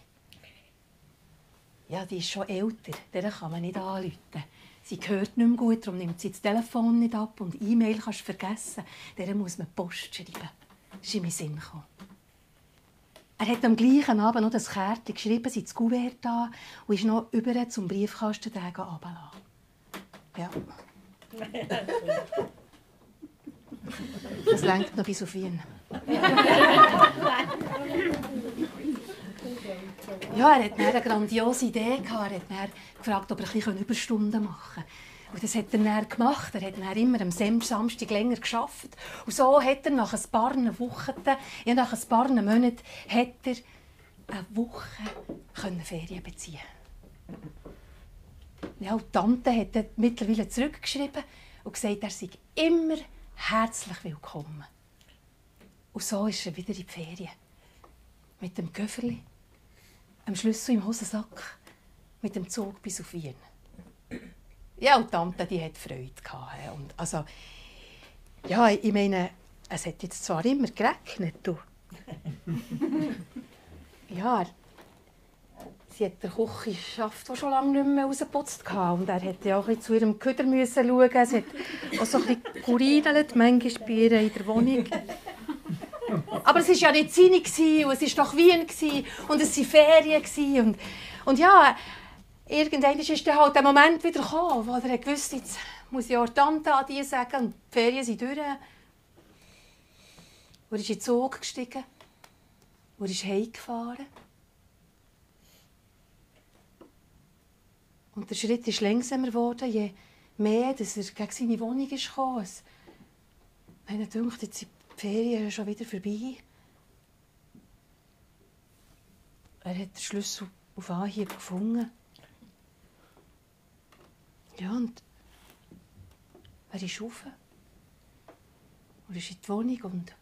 Ja, die ist schon älter, der kann man nicht anrufen. Sie hört nicht mehr gut, darum nimmt sie das Telefon nicht ab und E-Mail kannst du vergessen. Der muss man Post schreiben. Das ist in meinen Sinn gekommen. Er hat am gleichen Abend noch das Kärtchen geschrieben, sie das Kuvert da und ist noch über zum Briefkasten runtergelassen. Ja. Das lenkt noch bis auf ihn. Ja, er hatte eine grandiose Idee. Gehabt. Er hat gefragt, ob er ein bisschen Überstunden machen kann. Und das hat er dann gemacht. Er hat dann immer am Samstag länger geschafft. Und so hat er nach ein paar Wochen, ja, nach ein paar Monaten, hat er eine Woche Ferien beziehen ja, und die Tante hat mittlerweile zurückgeschrieben und gesagt, er sei immer herzlich willkommen. Und so ist er wieder in die Ferien. Mit dem Köfferli, einem Schlüssel im Hosensack, mit dem Zug bis auf Wien. Ja, und die Tante die hat Freude. Gehabt. Und also, ja, ich meine, es hat jetzt zwar immer geregnet, du. ja, sie hat der die schon lange nicht mehr rausgeputzt Und er musste auch ein zu ihrem Köder schauen. Es hat auch so ein bisschen kurinelt, manchmal bei ihr in der Wohnung. Aber es war ja nicht seine und es war doch Wien und es waren Ferien. Und, und ja, irgendwann ist dann halt der Moment wieder gekommen, wo er wusste, jetzt muss ich auch Tante an die sagen und die Ferien sind durch. Er ist in den Zug gestiegen und ist heimgefahren. Und der Schritt ist langsamer geworden, je mehr dass er gegen seine Wohnung ist gekommen. Ich dachte, jetzt sind die Ferien schon wieder vorbei. Er hat den Schlüssel auf Anhieb gefunden. Ja, und er ist rauf. Er ist in die Wohnung und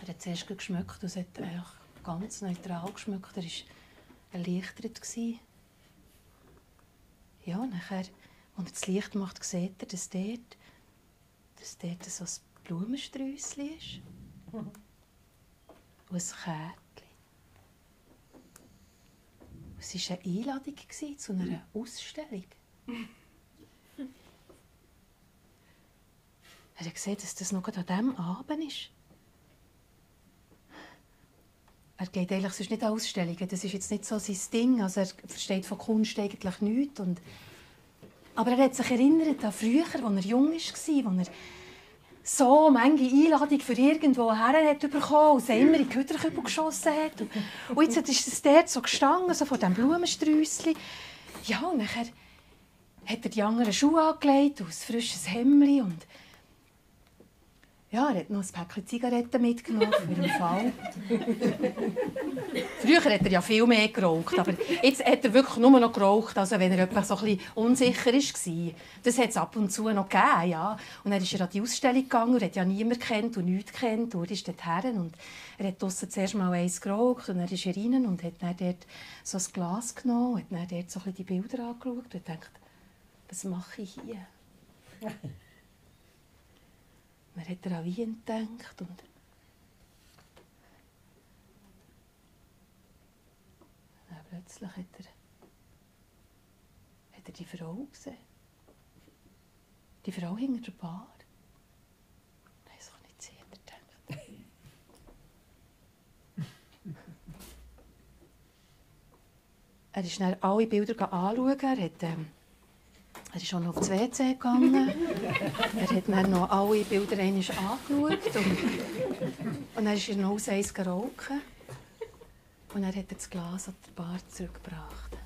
er hat zuerst geschmeckt und es hat eigentlich ganz neutral geschmeckt. Er war erleichtert. Ja, nachher, als er das Licht macht, sieht er, dass dort, dass dort so ein Blumensträusschen ist. Und ein Kärtchen. Es war eine Einladung zu einer Ausstellung. Er hat gesehen, dass das noch an diesem Abend ist. Er geht eigentlich sonst nicht an Ausstellungen. Das ist jetzt nicht so sein Ding. Also er versteht von Kunst eigentlich nichts. Und aber er hat sich erinnert an früher, als er jung war, als er so manche Einladung für irgendwo her hat bekommen und immer in die Hüterkübel geschossen hat. Und, jetzt ist es dort so gestanden, so von diesem Blumensträuschen. Ja, und nachher hat er die anderen Schuhe angelegt und ein frisches Hemd und ja, er hat noch ein Päckchen Zigaretten mitgenommen für den Fall. Früher hat er ja viel mehr geraucht, aber jetzt hat er wirklich nur noch geraucht, also wenn er etwas so ein bisschen unsicher war. Das hat es ab und zu noch gegeben, ja. Und dann ist er an die Ausstellung gegangen, er hat ja niemand kennt und nichts kennt. Und er ist dorthin und er hat draussen zuerst mal eins geraucht und dann ist er rein und hat dann dort so ein Glas genommen und hat dann dort so ein bisschen die Bilder angeschaut und gedacht, was mache ich hier? Man hat an Wien gedacht und dann plötzlich hat er, hat er die Frau gesehen. Die Frau hinter der Bar. Nein, das kann nicht sein, hat er gedacht. er ist dann alle Bilder anschauen. Er hat, ähm, er ist schon noch aufs WC gegangen. er hat dann noch alle Bilder einmal angeschaut. Und, und dann ist er noch aus eins gerauchen. Und dann hat er das Glas an der Bar zurückgebracht.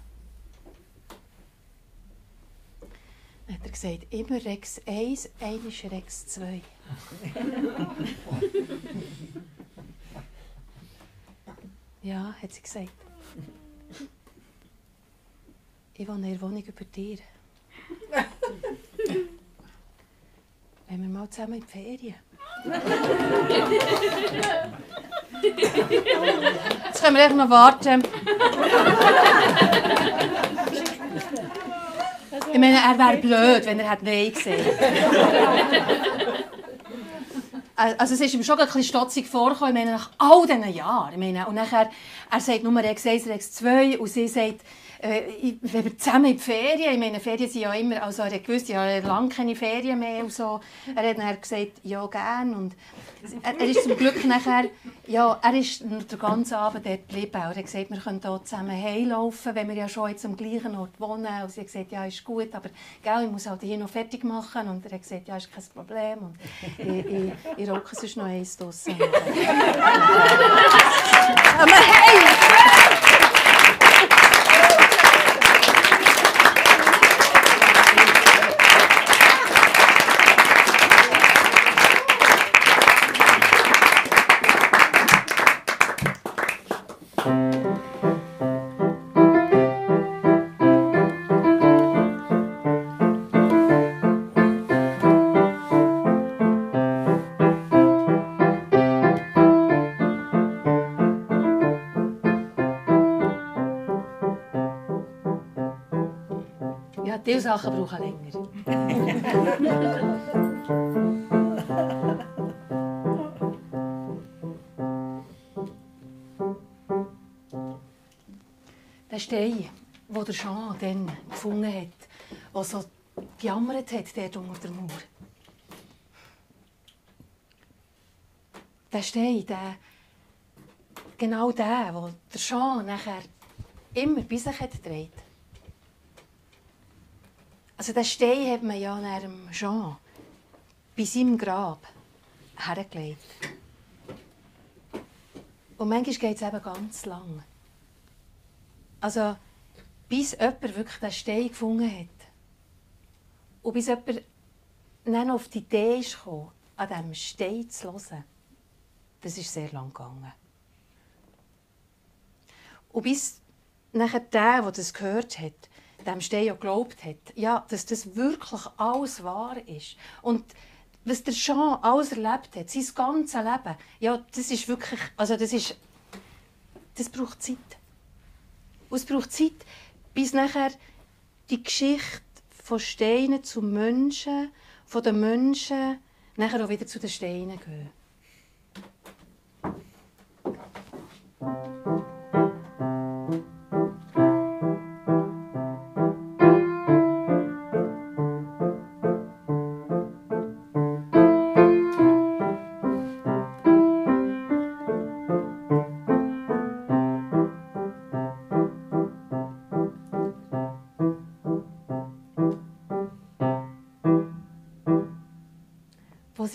Dann hat er gesagt, immer Rex 1, einmal Rex 2. ja, hat sie gesagt. Ich wohne in der Wohnung über dir. Wenn wir mal zusammen in die Ferien. Jetzt können wir einfach noch warten. Ich meine, er wäre blöd, wenn er hat Nein gesehen Also es ist ihm schon ein bisschen stotzig vorgekommen, nach all diesen Jahren. Ich meine, und nachher, er sagt nur Rex 1, Rex 2 und sie sagt, äh, wenn wir zusammen in die Ferien, ich meine, Ferien sind ja immer, also er hat gewusst, ja, lange keine Ferien mehr und so. Er hat dann gesagt, ja, gern und er, er ist zum Glück nachher, ja, er ist den ganzen Abend dort geblieben. Er hat gesagt, wir können hier zusammen heimlaufen, wenn wir ja schon jetzt am gleichen Ort wohnen. Und sie hat gesagt, ja, ist gut, aber gell, ich muss halt hier noch fertig machen. Und er hat gesagt, ja, ist kein Problem. Und ich, ich, ich rauche sonst noch eins draussen. aber hey! Ja, diese Sachen brauchen länger. der der so gejammert hat, dort unter der Mauer. Der Stein, der, genau der, den der Jean nachher immer bei sich hat gedreht. Also den Stein hat man ja nach dem Jean bei seinem Grab hergelegt. Und manchmal geht es eben ganz lang. Also, bis jemand wirklich den Stein gefunden hat. Und bis jemand dann auf die Idee gekommen, an diesem Stein zu hören. Das ist sehr lang gegangen. Und bis nachher der, der das gehört hat, dem Stein auch geglaubt hat, ja, dass das wirklich alles wahr ist. Und was der Jean alles erlebt hat, sein ganzes Leben, ja, das ist wirklich, also das ist, das braucht Zeit. Und es braucht Zeit, bis nachher die Geschichte von Steinen zu Menschen, von den Menschen nachher auch wieder zu den Steinen gehen.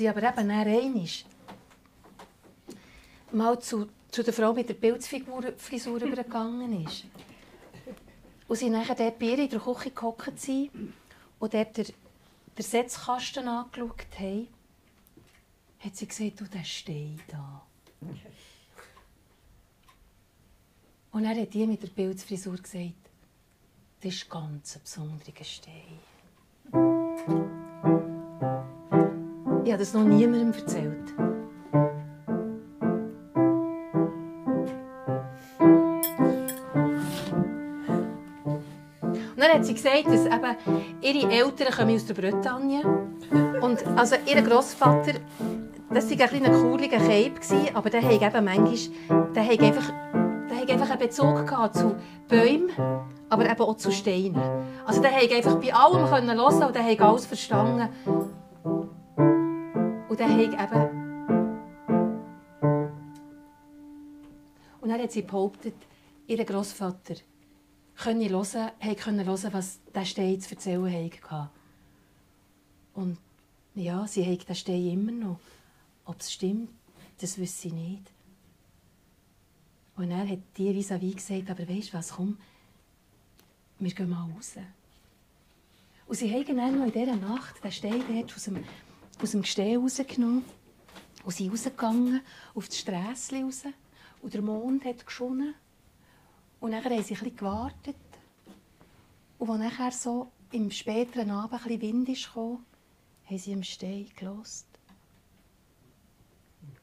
Sie aber eben dann einmal mal zu, zu der Frau mit der Pilzfrisur Frisur übergegangen ist. Und sie nachher dort bei ihr in der Küche gehockt sind und dort der, der Setzkasten angeschaut haben, hat sie gesagt, du, der steht da. Und dann hat die mit der Pilzfrisur gesagt, das ist ganz ein besonderer Stein. Habe das noch niemandem erzählt. Und dann hat sie gesagt, dass eben ihre Eltern kommen aus der Bretagne und also ihr Großvater, das war ein kurliger Cape, aber der hat eben manchmal, der hat einfach, der hat einen Bezug zu Bäumen, aber eben auch zu Steinen. Also der hat einfach bei allem hören und alles verstanden. Und der hat eben... Und dann hat sie behauptet, ihr Großvater könne hören, können hören, was der Stein zu erzählen hatte. Und ja, sie hat den Stein immer noch. Ob es stimmt, das wüsste sie nicht. Und er hat die vis-à-vis gesagt, aber weißt du was, komm, wir gehen mal raus. Und sie haben dann noch in dieser Nacht den Stein dort aus dem, aus dem Gesteh rausgenommen und sind rausgegangen auf die Strasse raus. Und der Mond hat geschonnen. Und dann haben sie ein gewartet. Und als nachher so im späteren Abend ein Wind gekommen, haben sie am Stein gelost.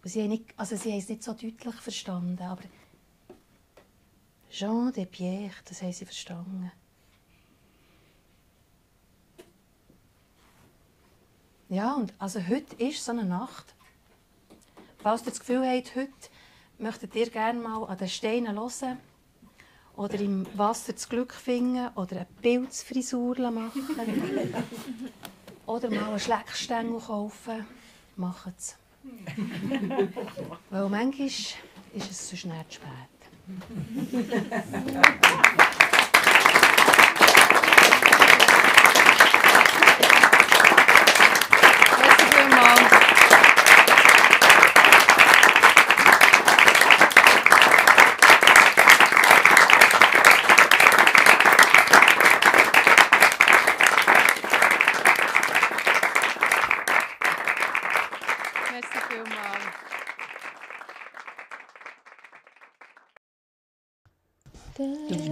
sie, haben nicht, also sie haben es nicht so deutlich verstanden, aber Jean de Pierre, das haben sie verstanden. Ja, und also heute ist so eine Nacht. Falls ihr das Gefühl habt, heute möchtet ihr gerne mal an den Steinen hören oder im Wasser das Glück finden oder eine Pilzfrisur machen oder mal einen Schleckstängel kaufen, macht es. Weil manchmal ist es so schnell zu spät. Merci vielmals. Merci vielmals.